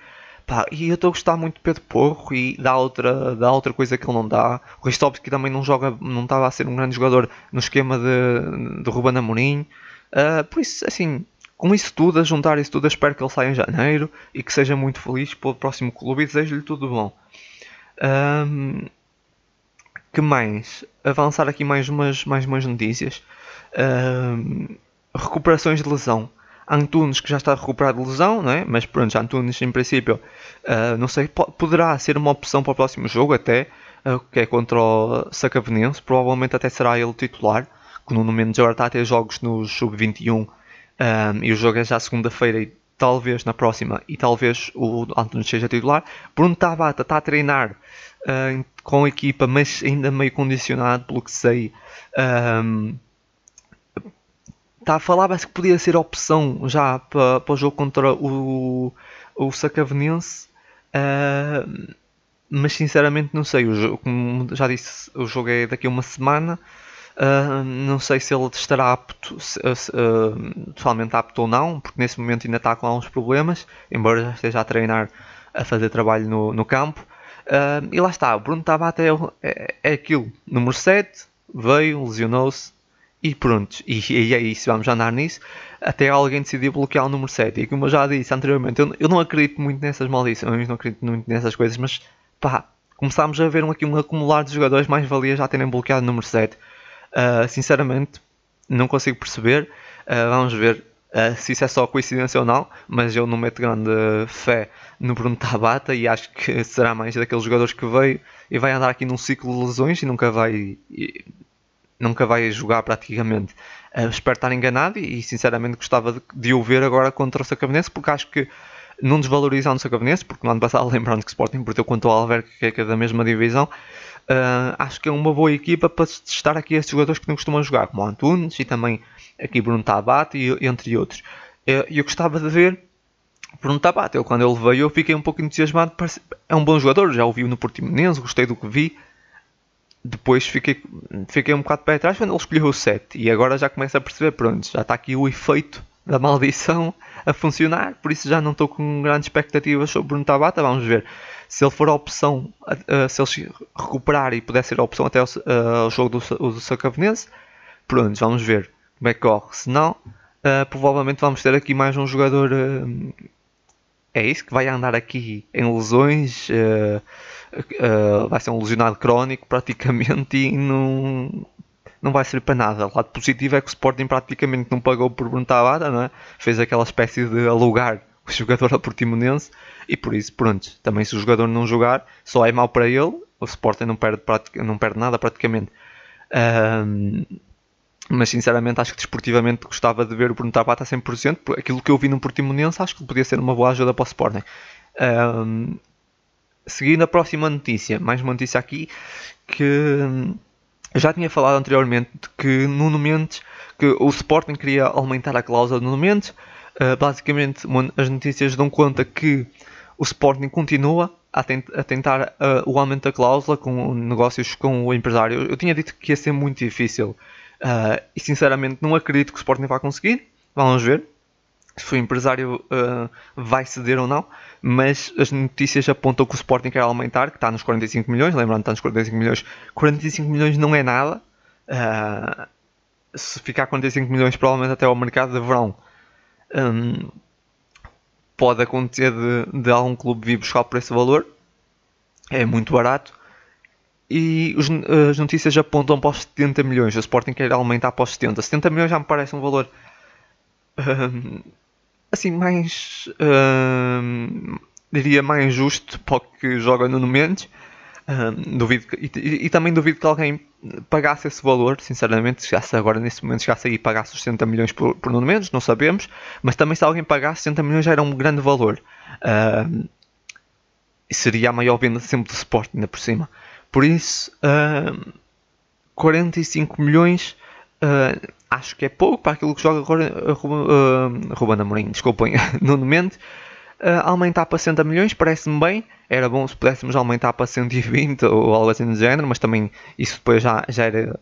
Pá, e eu estou a gostar muito de Pedro Porro e dá outra, dá outra coisa que ele não dá. O Ristovski também não joga, não estava a ser um grande jogador no esquema de, de Ruben Amorim. Uh, por isso, assim, com isso tudo, a juntar isso tudo, espero que ele saia em janeiro e que seja muito feliz pelo próximo clube e desejo-lhe tudo bom. Um, que mais? Avançar aqui mais umas, mais umas notícias. Uh, recuperações de lesão. Antunes que já está recuperado de lesão, não é? mas pronto, Antunes em princípio, uh, não sei, poderá ser uma opção para o próximo jogo até, uh, que é contra o Sacavenense, provavelmente até será ele titular, que no momento agora está a ter jogos no Sub-21 um, e o jogo é já segunda-feira e talvez na próxima e talvez o Antunes seja titular. Bruno Tabata está a treinar uh, com a equipa, mas ainda meio condicionado pelo que sei. Um, está a falar, que podia ser opção já para, o jogo contra o, o Sacavenense. Uh, mas sinceramente não sei. O jogo, como já disse, o jogo é daqui a uma semana. Uh, não sei se ele estará apto, uh, totalmente apto ou não, porque nesse momento ainda está com alguns problemas, embora já esteja a treinar a fazer trabalho no, no campo. Uh, e lá está, o Bruno Tabata é, é, é aquilo, número 7, veio, lesionou-se, e pronto, e, e é isso, vamos andar nisso, até alguém decidir bloquear o número 7. E como eu já disse anteriormente, eu, eu não acredito muito nessas maldições, não acredito muito nessas coisas, mas pá, começámos a ver aqui um acumular de jogadores mais valia já terem bloqueado o número 7. Uh, ah, sinceramente, não consigo perceber. Uh, vamos ver uh, se isso é só coincidência ou não, mas eu não meto grande fé no Bruno Tabata e acho que será mais daqueles jogadores que veio e vai andar aqui num ciclo de lesões e nunca vai nunca vai jogar praticamente. Uh, espero estar enganado e, e sinceramente gostava de, de, o ver agora contra o Sacavenense porque acho que não desvalorizando o Sacavenense, porque no ano passado lembrando que o Sporting perdeu contra o Alverca que é da mesma divisão, uh, acho que é uma boa equipa para testar aqui estes jogadores que não costumam jogar, como o Antunes e também aqui Bruno Tabate e, entre outros. Uh, eu gostava de ver Bruno Tabate, eu, quando ele veio eu fiquei um pouco entusiasmado, é um bom jogador, já o vi no Portimonense, gostei do que vi, depois fiquei, fiquei um bocado de pé atrás quando ele escolheu o 7 e agora já começo a perceber, pronto, já está aqui o efeito da maldição a funcionar, por isso já não estou com grandes expectativas sobre Bruno Tabata, vamos ver se ele for a opção, se ele recuperar e puder ser a opção até o jogo do, do Sacavenense, pronto, vamos ver como é que corre, se não, uh, provavelmente vamos ter aqui mais um jogador, uh, é isso, que vai andar aqui em lesões, uh, vai ser um lesionado crónico praticamente e não, não vai servir para nada. O lado positivo é que o Sporting praticamente não pagou por Bruno Tabata, não é? fez aquela espécie de alugar o jogador a Portimonense e por isso, pronto, também se o jogador não jogar, só é mau para ele, o Sporting não perde, não perde nada praticamente. Um, mas sinceramente acho que desportivamente gostava de ver o Bruno Tabata a 100%, aquilo que eu vi no Portimonense acho que podia ser uma boa ajuda para o Sporting. Um, seguindo a próxima notícia, mais uma notícia aqui que eu já tinha falado anteriormente que no Mendes, que o Sporting queria aumentar a cláusula do Nuno Mendes. Uh, basicamente, as notícias dão conta que o Sporting continua a, tent a tentar uh, o aumento da cláusula com negócios com o empresário. Eu tinha dito que ia ser muito difícil uh, e sinceramente não acredito que o Sporting vá conseguir. Vamos ver se o empresário uh, vai ceder ou não, mas as notícias apontam que o Sporting quer aumentar, que está nos 45 milhões, lembrando que está nos 45 milhões, 45 milhões não é nada, uh, se ficar 45 milhões provavelmente até ao mercado de verão, um, pode acontecer de, de, algum clube vir buscar por esse valor, é muito barato, e os, as notícias apontam para os 70 milhões, o Sporting quer aumentar para os 70, 70 milhões já me parece um valor... Um, assim mais uh, diria mais justo para o que joga no Mendes. Uh, duvido que, e, e, também duvido que alguém pagasse esse valor, sinceramente, chegasse agora nesse momento, chegasse aí e pagasse os 60 milhões por, por Nuno Mendes, não sabemos, mas também se alguém pagasse 60 milhões já era um grande valor. Uh, seria a maior venda sempre do Sport, ainda por cima. Por isso, uh, 45 milhões acho que é pouco para aquilo que joga agora uh, Ruben Amorim, desculpem, no momento. Uh, aumentar para 60 milhões parece-me bem. Era bom se pudéssemos aumentar para 120 ou algo assim do género, mas também isso depois já, já, era,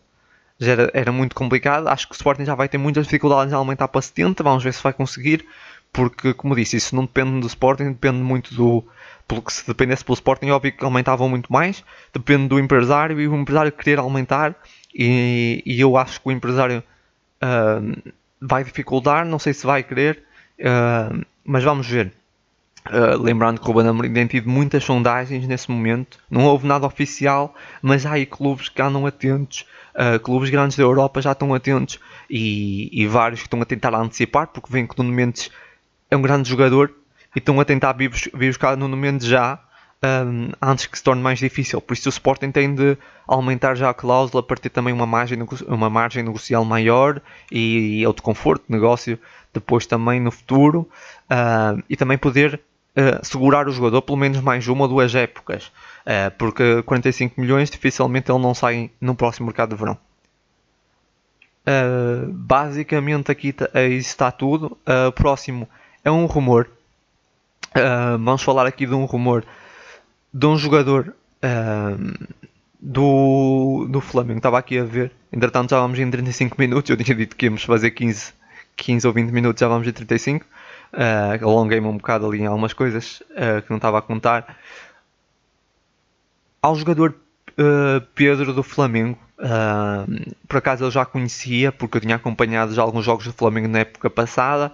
já era, era muito complicado. Acho que o Sporting já vai ter muitas dificuldades em aumentar para 70. Vamos ver se vai conseguir, porque, como disse, isso não depende do Sporting, depende muito do. Porque se dependesse pelo Sporting, óbvio que aumentavam muito mais. Depende do empresário e o empresário querer aumentar. E, e eu acho que o empresário vai dificultar, não sei se vai querer, uh, mas vamos ver. Uh, lembrando que o Ruben Amorim tem tido muitas sondagens nesse momento, não houve nada oficial, mas há aí clubes que andam atentos, uh, clubes grandes da Europa já estão atentos e, e, vários que estão a tentar antecipar, porque veem que Nuno Mendes é um grande jogador e estão a tentar vir buscar Nuno Mendes já um, antes que se torne mais difícil. Por isso o Sporting tem de aumentar já a cláusula para ter também uma margem, uma margem negocial maior e, e outro conforto de negócio depois também no futuro uh, e também poder uh, segurar o jogador pelo menos mais uma ou duas épocas, uh, porque 45 milhões dificilmente ele não sai no próximo mercado de verão. Uh, basicamente aqui está tudo. O próximo é um rumor. vamos falar aqui de um rumor de um jogador do, do Flamengo. Estava aqui a ver. Entretanto, já vamos em 35 minutos. Eu tinha dito que íamos fazer 15, 15 ou 20 minutos, já vamos em 35. Uh, Alonguei-me um bocado ali em algumas coisas uh, que não estava a contar. Ao jogador uh, Pedro do Flamengo, por acaso eu já conhecia, porque eu tinha acompanhado já alguns jogos do Flamengo na época passada.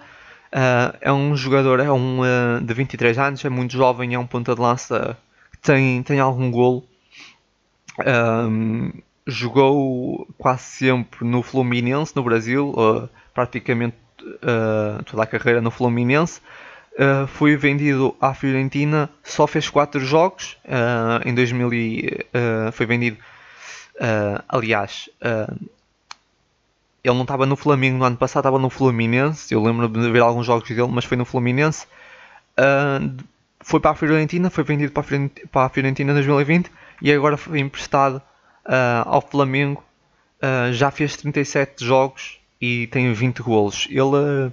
é um jogador é um, de 23 anos, é muito jovem, é um ponta de lança tem, tem algum golo. jogou quase sempre no Fluminense, no Brasil, praticamente uh, toda a carreira no Fluminense. Uh, foi vendido à Fiorentina, só fez 4 jogos. Uh, em 2000 uh, foi vendido. aliás, ele não estava no Flamengo no ano passado, estava no Fluminense. Eu lembro de ver alguns jogos dele, mas foi no Fluminense. Foi para a Fiorentina, foi vendido para a Fiorentina, em 2020 e agora foi emprestado ao Flamengo. já fez 37 jogos e tem 20 golos. Ele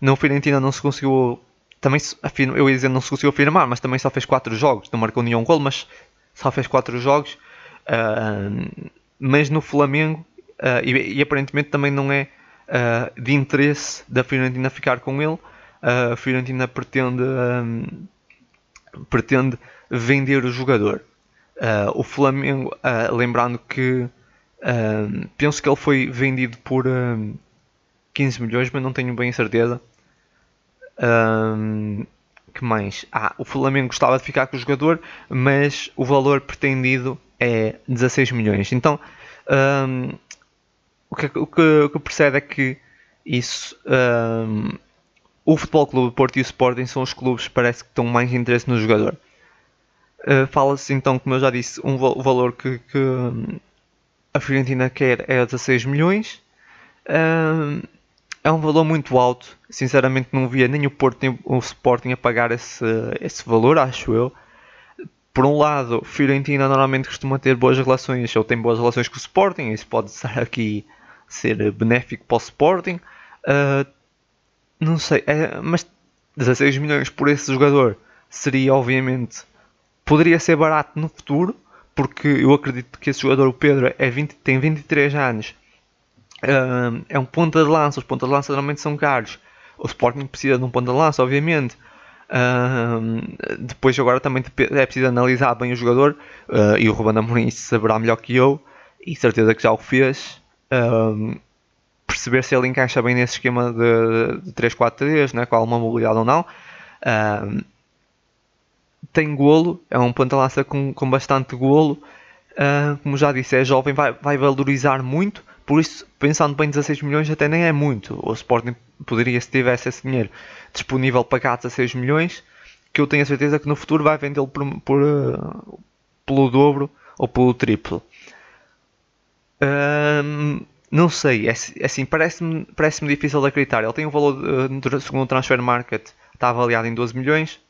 na Fiorentina não se conseguiu. Também, eu ia dizer não se conseguiu afirmar, mas também só fez 4 jogos. Não marcou nenhum gol, mas só fez 4 jogos. Uh, mas no Flamengo, uh, e, e, aparentemente também não é uh, de interesse da Fiorentina ficar com ele. a Fiorentina pretende, pretende vender o jogador. o Flamengo, lembrando que penso que ele foi vendido por 15 milhões, mas não tenho bem certeza. que mais? Ah, o Flamengo gostava de ficar com o jogador, mas o valor pretendido é 16 milhões. Então, o, que, o, que, o que percebe é que isso. O Futebol Clube Porto e o Sporting são os clubes que parece que estão mais interesse no jogador. Uh, Fala-se então, como eu já disse, um, valor que, que, a Fiorentina quer é 16 milhões. é um valor muito alto. Sinceramente, não via nem o Porto nem o Sporting a pagar esse, esse valor, acho eu. Por um lado, Fiorentina normalmente costuma ter boas relações, ou tem boas relações com o Sporting, isso pode estar aqui ser benéfico para o Sporting. Uh, não sei, é, mas 16 milhões por esse jogador seria obviamente poderia ser barato no futuro porque eu acredito que esse jogador, o Pedro, é 20, tem 23 anos, é um ponta de lança, os pontas de lança normalmente são caros. O Sporting precisa de um ponta de lança, obviamente. Depois agora também é preciso analisar bem o jogador uh, e o Ruben Amorim saberá melhor que eu e certeza que já o fez perceber se ele encaixa bem nesse esquema de, de 3-4-3 né, com alguma mobilidade ou não tem golo, é um ponta-lança com, com bastante golo. Uh, como já disse, é jovem, vai, vai valorizar muito. Por isso, pensando bem, 16 milhões até nem é muito. O Sporting poderia, se tivesse esse dinheiro disponível, pagar 16 milhões. Que eu tenho a certeza que no futuro vai vendê-lo por, por uh, pelo dobro ou pelo triplo. Uh, não sei, é, é assim, parece-me parece difícil de acreditar. Ele tem um valor, uh, segundo o Transfer Market, está avaliado em 12 milhões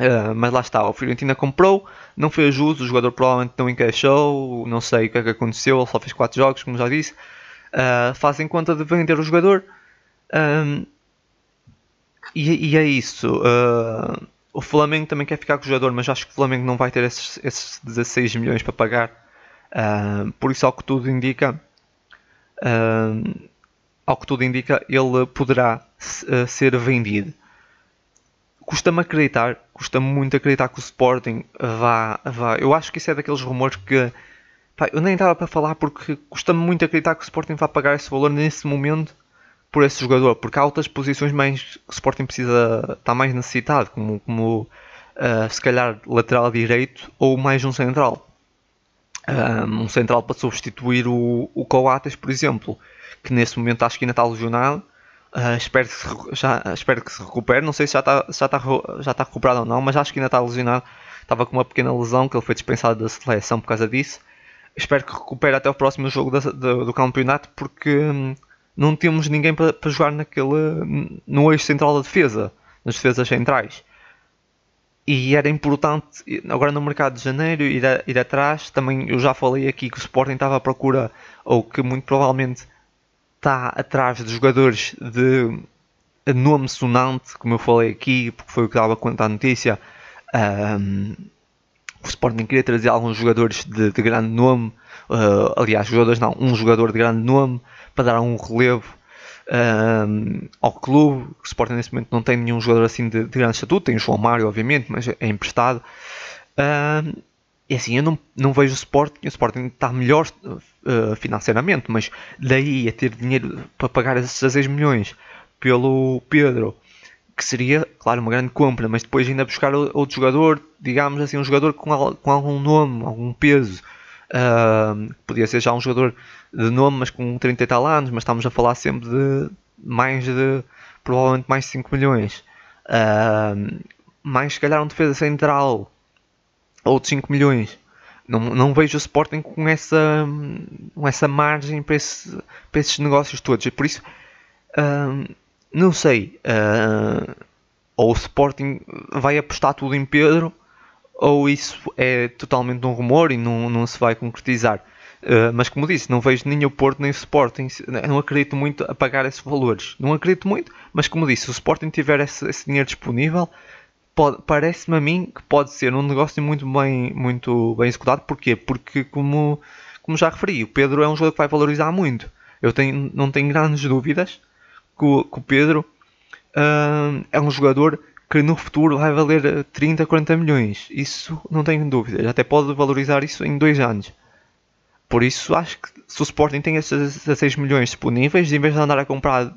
Uh, mas lá está, o Fiorentina comprou, não fez uso, o jogador provavelmente não encaixou, não sei o que é que aconteceu, ele só fez 4 jogos, como já disse. Uh, fazem conta de vender o jogador um, e, e, é isso. Uh, o Flamengo também quer ficar com o jogador, mas acho que o Flamengo não vai ter esses, esses 16 milhões para pagar. Por isso, ao que tudo indica, ao que tudo indica, ele poderá ser vendido custa-me acreditar, custa-me muito acreditar que o Sporting vá, vá. Eu acho que isso é daqueles rumores que pá, eu nem estava para falar porque custa-me muito acreditar que o Sporting vá pagar esse valor nesse momento por esse jogador, porque há outras posições mais que o Sporting precisa, está mais necessitado, como, como uh, se calhar lateral direito ou mais um central. Um, central para substituir o, o Coates, por exemplo, que nesse momento acho que ainda está lesionado. Uh, espero, que se, já, espero que se recupere. Não sei se já está, já, está, já está recuperado ou não, mas acho que ainda está lesionado. Estava com uma pequena lesão que ele foi dispensado da seleção por causa disso. Espero que recupere até o próximo jogo da, do, do, campeonato, porque hum, não temos ninguém para, para jogar naquele, no eixo central da defesa, nas defesas centrais. E era importante, agora no mercado de janeiro, ir, a, ir atrás. Também eu já falei aqui que o Sporting estava à procura, ou que muito provavelmente está atrás de jogadores de nome sonante, como eu falei aqui, porque foi o que dava conta da notícia. Um, o Sporting queria trazer alguns jogadores de, de grande nome, uh, aliás, jogadores não, um jogador de grande nome para dar um relevo um, ao clube. O Sporting nesse momento não tem nenhum jogador assim de, de grande estatuto, tem o João Mário, obviamente, mas é emprestado. Um, e assim, eu não, não vejo o Sporting, o Sporting está melhor uh, financeiramente, mas daí a ter dinheiro para pagar esses 16 milhões pelo Pedro, que seria, claro, uma grande compra, mas depois ainda buscar outro jogador, digamos assim, um jogador com, com algum nome, algum peso. Podia ser já um jogador de nome, mas com 30 e tal anos, mas estamos a falar sempre de mais de, provavelmente mais de 5 milhões. Uh, mais se calhar um defesa central, ou de 5 milhões. Não, não vejo o Sporting com essa, com essa margem para, esse, para esses negócios todos. E por isso, uh, não sei. Ou o Sporting vai apostar tudo em Pedro, ou isso é totalmente um rumor e não, não se vai concretizar. Uh, mas como disse, não vejo nem o Porto nem o Sporting. Não acredito muito a pagar esses valores. Não acredito muito, mas como disse, se o Sporting tiver esse, esse dinheiro disponível, parece-me a mim que pode ser um negócio muito bem, muito bem executado. Porquê? Porque, como, como já referi, o Pedro é um jogador que vai valorizar muito. Eu tenho, não tenho grandes dúvidas que o, que o Pedro uh, é um jogador que no futuro vai valer 30, 40 milhões. Isso não tenho dúvidas. Até pode valorizar isso em dois anos. Por isso acho que se o Sporting tem esses 16 milhões disponíveis, em vez de andar a comprar uh,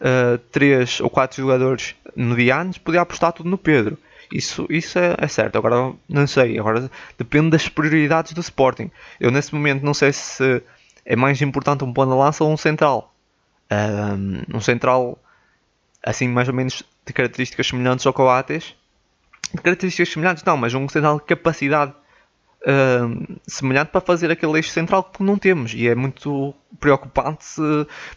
ah, 3 ou 4 jogadores medianos, podia apostar tudo no Pedro. Isso, isso é, é, certo. Agora não sei. Agora depende das prioridades do Sporting. Eu nesse momento não sei se é mais importante um ponto de lança ou um central. Um, um central assim mais ou menos de características semelhantes ao Coates. De características semelhantes não, mas um central de capacidade uh, semelhante para fazer aquele eixo central que não temos. E é muito preocupante, se,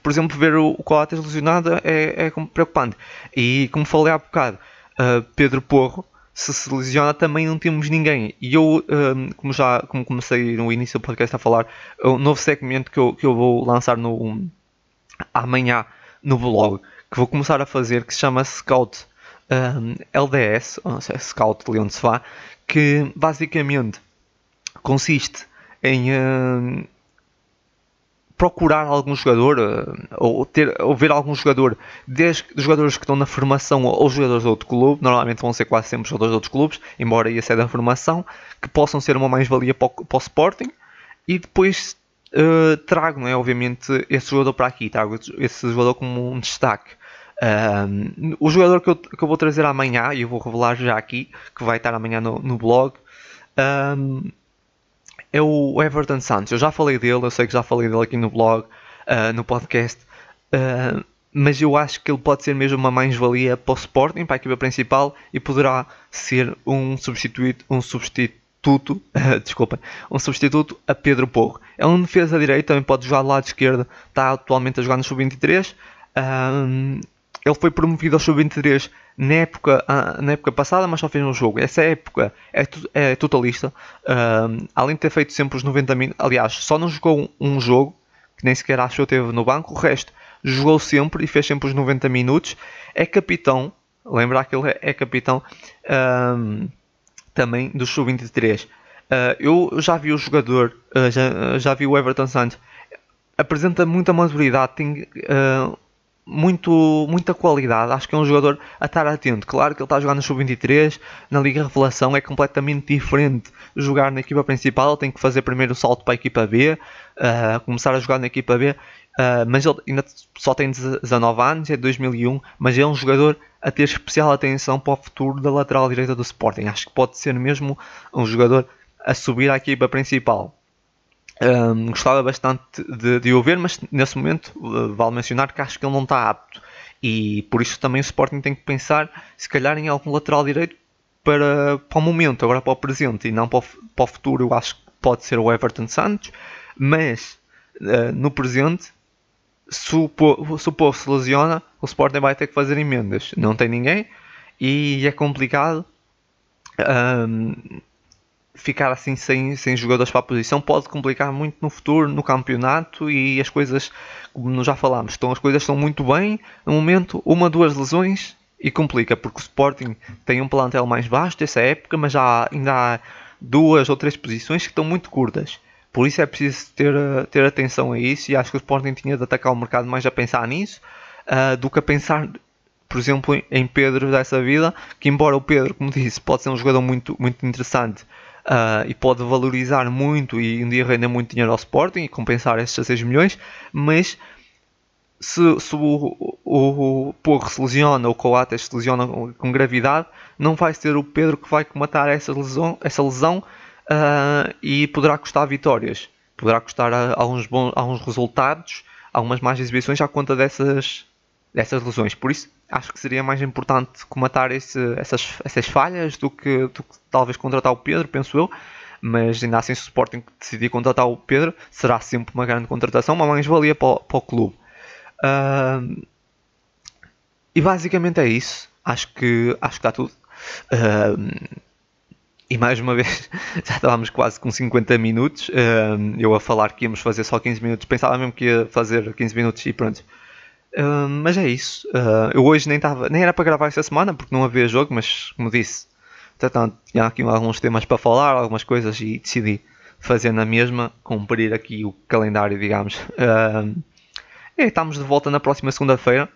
por exemplo, ver o, o Coates lesionado é, é preocupante. E como falei há bocado, uh, Pedro Porro, se se lesiona também não temos ninguém. E eu, como já como comecei no início do podcast a falar, o novo segmento que eu, que eu vou lançar no, amanhã no blog que vou começar a fazer que se chama Scout um, LDS, ou seja, Scout de onde se vá, que basicamente consiste em um, procurar algum jogador ou, ter, ou ver algum jogador, desde jogadores que estão na formação ou jogadores de outro clube, normalmente vão ser quase sempre jogadores de outros clubes, embora ia ser da formação, que possam ser uma mais-valia para, para o Sporting e depois Uh, trago, não é? Obviamente, esse jogador para aqui, trago esse jogador como um destaque. Uh, o jogador que eu, que eu vou trazer amanhã, e eu vou revelar já aqui, que vai estar amanhã no, no blog, uh, é o Everton Santos. Eu já falei dele, eu sei que já falei dele aqui no blog, no podcast, mas eu acho que ele pode ser mesmo uma mais-valia para o Sporting, para a equipa principal, e poderá ser um substituto, um substituto, desculpa, um substituto a Pedro Porro. É um defesa direito, também pode jogar do lado esquerdo, está atualmente a jogar no Sub-23. Um, ele foi promovido ao Sub-23 na época, uh, na época passada, mas só fez um jogo. Essa época é, é totalista. Um, além de ter feito sempre os 90 minutos, aliás, só não jogou um jogo, que nem sequer achou teve no banco. O resto jogou sempre e fez sempre os 90 minutos. É capitão, lembrar que ele é capitão. Um, também do Sub-23. Uh, ah, eu já vi o jogador, uh, já, já vi o Everton Santos, apresenta muita maturidade, tem uh, muito, muita qualidade. Acho que é um jogador a estar atento. Claro que ele está a jogar no Sub-23, na Liga Revelação é completamente diferente jogar na equipa principal. Ele tem que fazer primeiro o salto para a equipa B, começar a jogar na equipa B. Uh, mas ele ainda só tem 19 anos, é de 2001, mas é um jogador a ter especial atenção para o futuro da lateral direita do Sporting. Acho que pode ser mesmo um jogador a subir à equipa principal. Um, gostava bastante de, de ver, mas nesse momento uh, vale mencionar que acho que ele não está apto. E por isso também o Sporting tem que pensar, se calhar, em algum lateral direito para, para o momento, agora para o presente e não para o, para o futuro. Eu acho que pode ser o Everton Santos, mas uh, no presente se o, se o povo se lesiona, o Sporting vai ter que fazer emendas. Não tem ninguém e é complicado um, ficar assim sem, sem jogadores para a posição. Pode complicar muito no futuro, no campeonato e as coisas, como já falámos, estão, as coisas estão muito bem. No momento, uma, duas lesões e complica, porque o Sporting tem um plantel mais vasto dessa época, mas já ainda há duas ou três posições que estão muito curtas. Por isso é preciso ter, ter atenção a isso e acho que o Sporting tinha de atacar o mercado mais a pensar nisso uh, do que a pensar, por exemplo, em Pedro dessa vida, que embora o Pedro, como disse, pode ser um jogador muito, muito interessante uh, e pode valorizar muito e um dia render muito dinheiro ao Sporting e compensar esses 6 milhões, mas se, se o, o, o Porro se lesiona ou o Coates se lesiona com gravidade, não vai ser o Pedro que vai comatar essa lesão, essa lesão uh, e poderá custar vitórias, poderá custar alguns, bons, alguns resultados, algumas más exibições à conta dessas, dessas lesões. Por isso, acho que seria mais importante comatar esse, essas, essas falhas do que, do que talvez contratar o Pedro, penso eu. Mas ainda assim, se o Sporting decidir contratar o Pedro, será sempre uma grande contratação, uma mais-valia para, para, o clube. Uh, e basicamente é isso. Acho que, acho que está tudo. Uh, e mais uma vez, já estávamos quase com 50 minutos. Uh, eu a falar que íamos fazer só 15 minutos. Pensava mesmo que ia fazer 15 minutos e pronto. Mas é isso. Uh, eu hoje nem, tava, nem era para gravar esta semana porque não havia jogo, mas como disse, portanto, tinha aqui alguns temas para falar, algumas coisas e decidi fazer na mesma, cumprir aqui o calendário, digamos. Uh, e estamos de volta na próxima segunda-feira.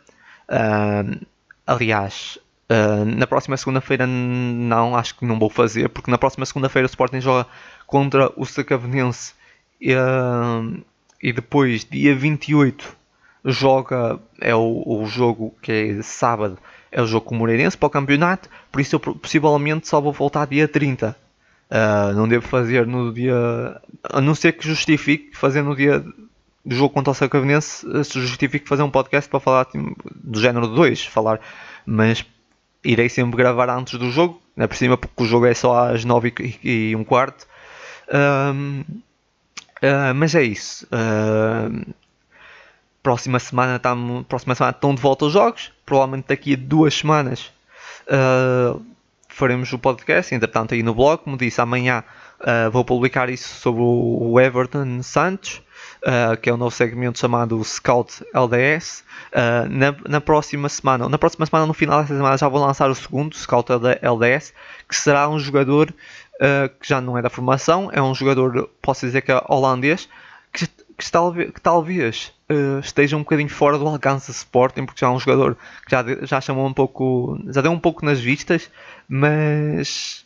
aliás, Uh, na próxima segunda-feira não, acho que não vou fazer, porque na próxima segunda-feira o Sporting joga contra o Sacavenense e depois, dia 28, joga, é o, o, jogo que é sábado, é o jogo com o Moreirense para o campeonato, por isso eu possivelmente só vou voltar dia 30. Uh, ah, não devo fazer no dia, a não ser que justifique fazer no dia do jogo contra o Sacavenense, se justifique fazer um podcast para falar tipo, do género 2, falar, mas irei sempre gravar antes do jogo, né, por cima, porque o jogo é só às 9 e, e um quarto. Um, uh, mas é isso. Uh, próxima semana estamos próxima semana estão de volta os jogos. Provavelmente daqui a duas semanas uh, faremos o podcast. Entretanto, aí no blog, como disse, amanhã vou publicar isso sobre o Everton Santos uh, que é um novo segmento chamado Scout LDS. Uh, na, na, próxima semana, na próxima semana, no final desta semana, já vou lançar o segundo Scout LDS, que será um jogador uh, que já não é da formação, é um jogador, posso dizer que é holandês, que, talvez, que talvez esteja um bocadinho fora do alcance do Sporting, porque já é um jogador que já, já chamou um pouco, já deu um pouco nas vistas, mas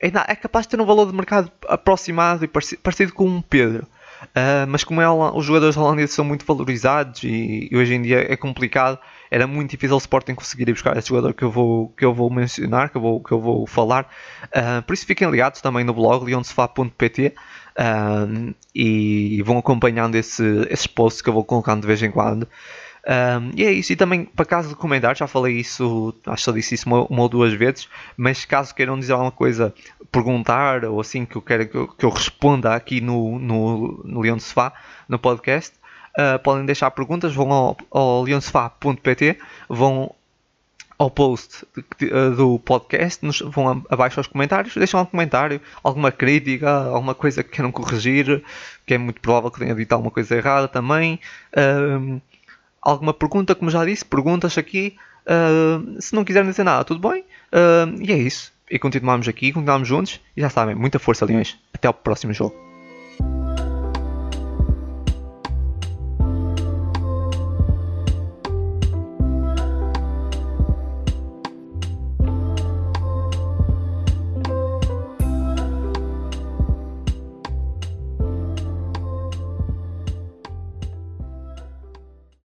é, é capaz de ter um valor de mercado aproximado e parecido com um Pedro. Uh, mas como é, os jogadores holandeses são muito valorizados e, e, hoje em dia é complicado, era muito difícil o Sporting conseguir ir buscar esse jogador que eu vou, que eu vou mencionar, que eu vou, que eu vou falar. Uh, por isso fiquem ligados também no blog leonsefá.pt ah, e vão acompanhando esse, esses posts que eu vou colocando de vez em quando. Um, e é isso, e também para caso de comentários, já falei isso, acho que só disse isso uma, uma, ou duas vezes, mas caso queiram dizer alguma coisa, perguntar ou assim que eu quero que eu, que eu responda aqui no, no, no Leão de Sofá, no podcast, uh, podem deixar perguntas, vão ao, ao leonsofá.pt, vão ao post do podcast, nos, vão abaixo aos comentários, deixam um comentário, alguma crítica, alguma coisa que queiram corrigir, que é muito provável que tenha dito alguma coisa errada também alguma pergunta, como já disse, perguntas aqui. Uh, se não quiserem dizer nada, tudo bem. Uh, e é isso. E continuamos aqui, continuamos juntos. E já sabem, muita força, Leões. Até ao próximo jogo.